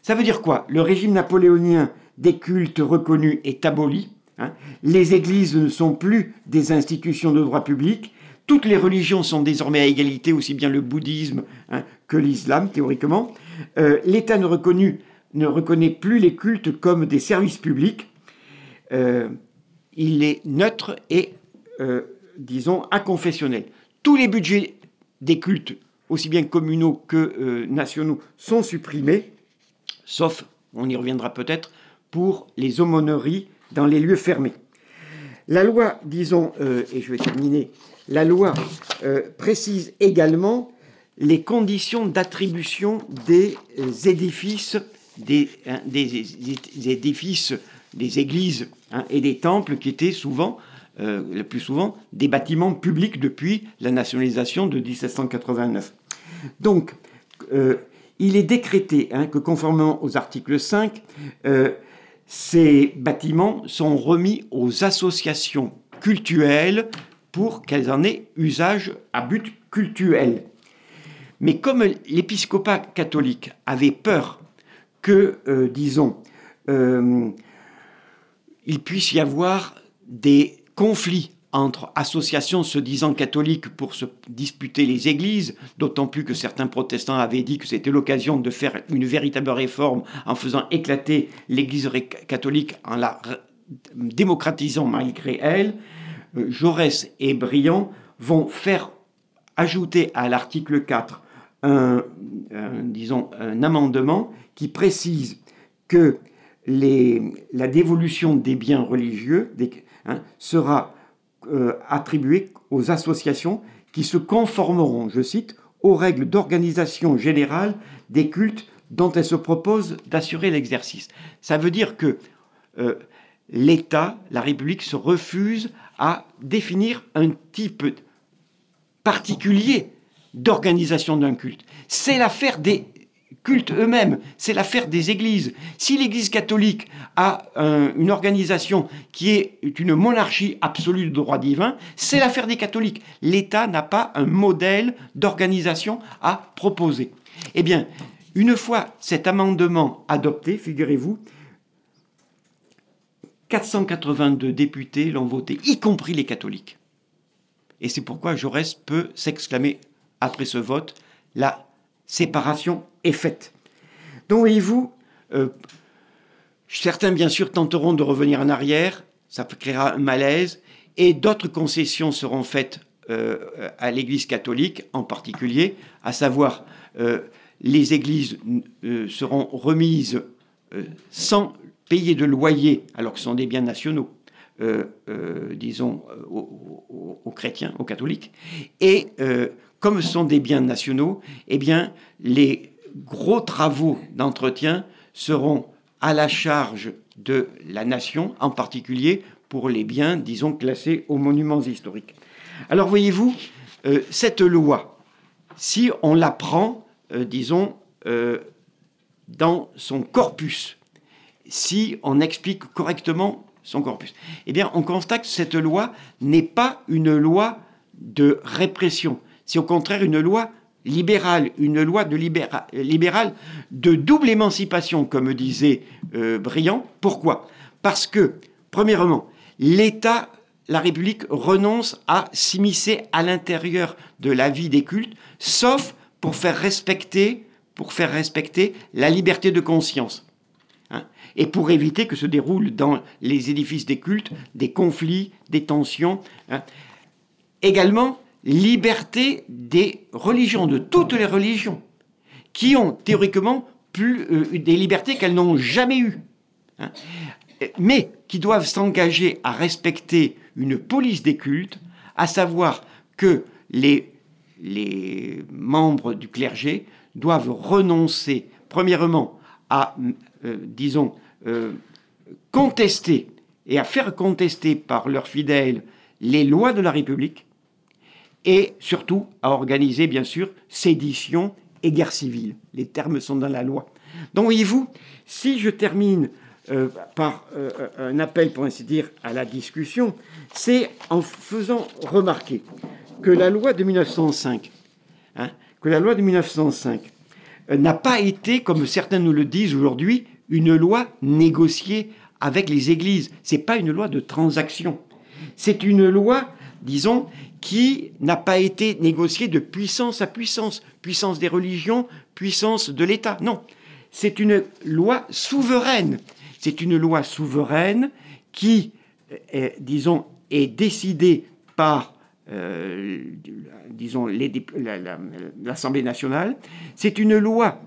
Ça veut dire quoi? Le régime napoléonien des cultes reconnus est aboli. Hein. les églises ne sont plus des institutions de droit public. Toutes les religions sont désormais à égalité, aussi bien le bouddhisme hein, que l'islam, théoriquement. Euh, L'État ne, reconnaît plus les cultes comme des services publics. Euh, il est neutre et, euh, disons, inconfessionnel. Tous les budgets des cultes, aussi bien communaux que nationaux, sont supprimés, sauf, on y reviendra peut-être, pour les aumôneries dans les lieux fermés. La loi, disons, et je vais terminer, la loi précise également les conditions d'attribution des euh, édifices, des, hein, édifices, des églises hein, et des temples qui étaient souvent, euh, le plus souvent, des bâtiments publics depuis la nationalisation de 1789. Donc, il est décrété hein, que conformément aux articles 5, ces bâtiments sont remis aux associations cultuelles pour qu'elles en aient usage à but cultuel. Mais comme l'épiscopat catholique avait peur que, euh, disons, euh, il puisse y avoir des conflits entre associations se disant catholiques pour se disputer les églises, d'autant plus que certains protestants avaient dit que c'était l'occasion de faire une véritable réforme en faisant éclater l'église catholique, en la démocratisant malgré elle, euh, Jaurès et Briand vont faire ajouter à l'article 4 un, disons, un amendement qui précise que la dévolution des biens religieux hein, sera euh, attribuée aux associations qui se conformeront, je cite, aux règles d'organisation générale des cultes dont elles se proposent d'assurer l'exercice. Ça veut dire que euh, l'État, la République, se refuse à définir un type particulier d'organisation d'un culte. C'est l'affaire des cultes eux-mêmes, c'est l'affaire des églises. Si l'Église catholique a une organisation qui est une monarchie absolue de droit divin, c'est l'affaire des catholiques. L'État n'a pas un modèle d'organisation à proposer. Eh bien, une fois cet amendement adopté, figurez-vous, 482 députés l'ont voté, y compris les catholiques. Et c'est pourquoi Jaurès peut s'exclamer après ce vote, la séparation est faite. Donc voyez-vous, euh, certains bien sûr tenteront de revenir en arrière, ça créera un malaise, et d'autres concessions seront faites euh, à l'Église catholique en particulier, à savoir euh, les églises seront remises sans payer de loyer alors que ce sont des biens nationaux. disons, aux, chrétiens, aux catholiques, et comme ce sont des biens nationaux, eh bien, les gros travaux d'entretien seront à la charge de la nation, en particulier pour les biens, disons, classés aux monuments historiques. Alors voyez-vous, euh, cette loi, si on la prend, euh, disons, euh, dans son corpus, si on explique correctement son corpus, eh bien, on constate que cette loi n'est pas une loi de répression, c'est au contraire une loi libérale, une loi de libérale de double émancipation, comme disait euh, Briand. Pourquoi? Parce que, premièrement, l'État, la République renonce à s'immiscer à l'intérieur de la vie des cultes, sauf pour faire respecter, pour faire respecter la liberté de conscience. Hein, et pour éviter que se déroulent dans les édifices des cultes des conflits, des tensions. Hein. Également, liberté des religions, de toutes les religions, qui ont théoriquement plus euh, des libertés qu'elles n'ont jamais eues, hein. mais qui doivent s'engager à respecter une police des cultes, à savoir que les, membres du clergé doivent renoncer, premièrement, à, euh, disons, euh, contester et à faire contester par leurs fidèles les lois de la République, et surtout à organiser, bien sûr, sédition et guerre civile. Les termes sont dans la loi. Donc, voyez-vous, si je termine euh, par euh, un appel, pour ainsi dire, à la discussion, c'est en faisant remarquer que la loi de 1905, hein, que la loi de 1905 euh, n'a pas été, comme certains nous le disent aujourd'hui, une loi négociée avec les églises. C'est pas une loi de transaction. C'est une loi, disons, qui n'a pas été négocié de puissance à puissance, puissance des religions, puissance de l'État. Non, c'est une loi souveraine. C'est une loi souveraine qui, est, euh, disons, est décidée par, euh, disons, l'Assemblée nationale. C'est une loi,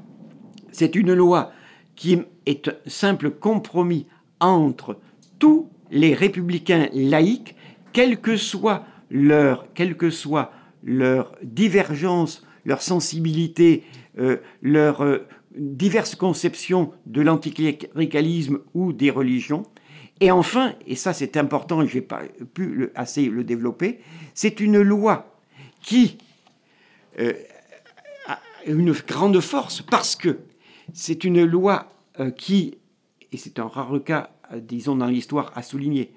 c'est une loi qui est un simple compromis entre tous les républicains laïcs, quel que soit leur, quelle que soit leur divergence, leur sensibilité, euh, leurs euh, diverses conceptions de l'anticléricalisme ou des religions. Et enfin, et ça c'est important, je n'ai pas pu assez le développer, c'est une loi qui, euh, une grande force parce que c'est une loi euh, qui, et c'est un rare cas, euh, disons, dans l'histoire à souligner,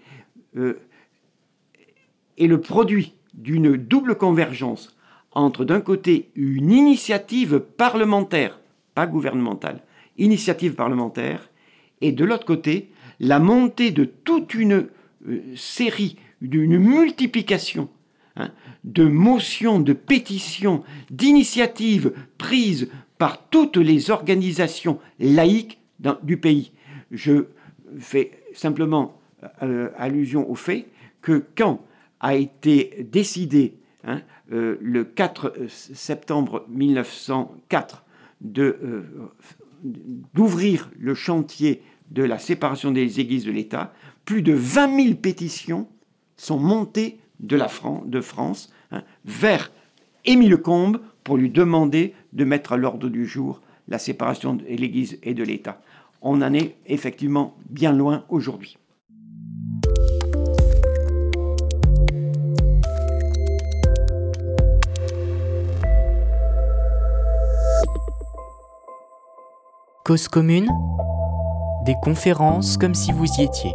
est le produit d'une double convergence entre, d'un côté, une initiative parlementaire, pas gouvernementale, initiative parlementaire, et de l'autre côté, la montée de toute une série, d'une multiplication hein, de motions, de pétitions, d'initiatives prises par toutes les organisations laïques du pays. Je fais simplement euh, allusion au fait que quand a été décidé hein, euh, le 4 euh, septembre 1904 d'ouvrir le chantier de la séparation des églises de l'État, plus de 20 000 pétitions sont montées de, la France hein, vers Émile Combes pour lui demander de mettre à l'ordre du jour la séparation de l'Église et de l'État. On en est effectivement bien loin aujourd'hui. Cause commune, des conférences comme si vous y étiez.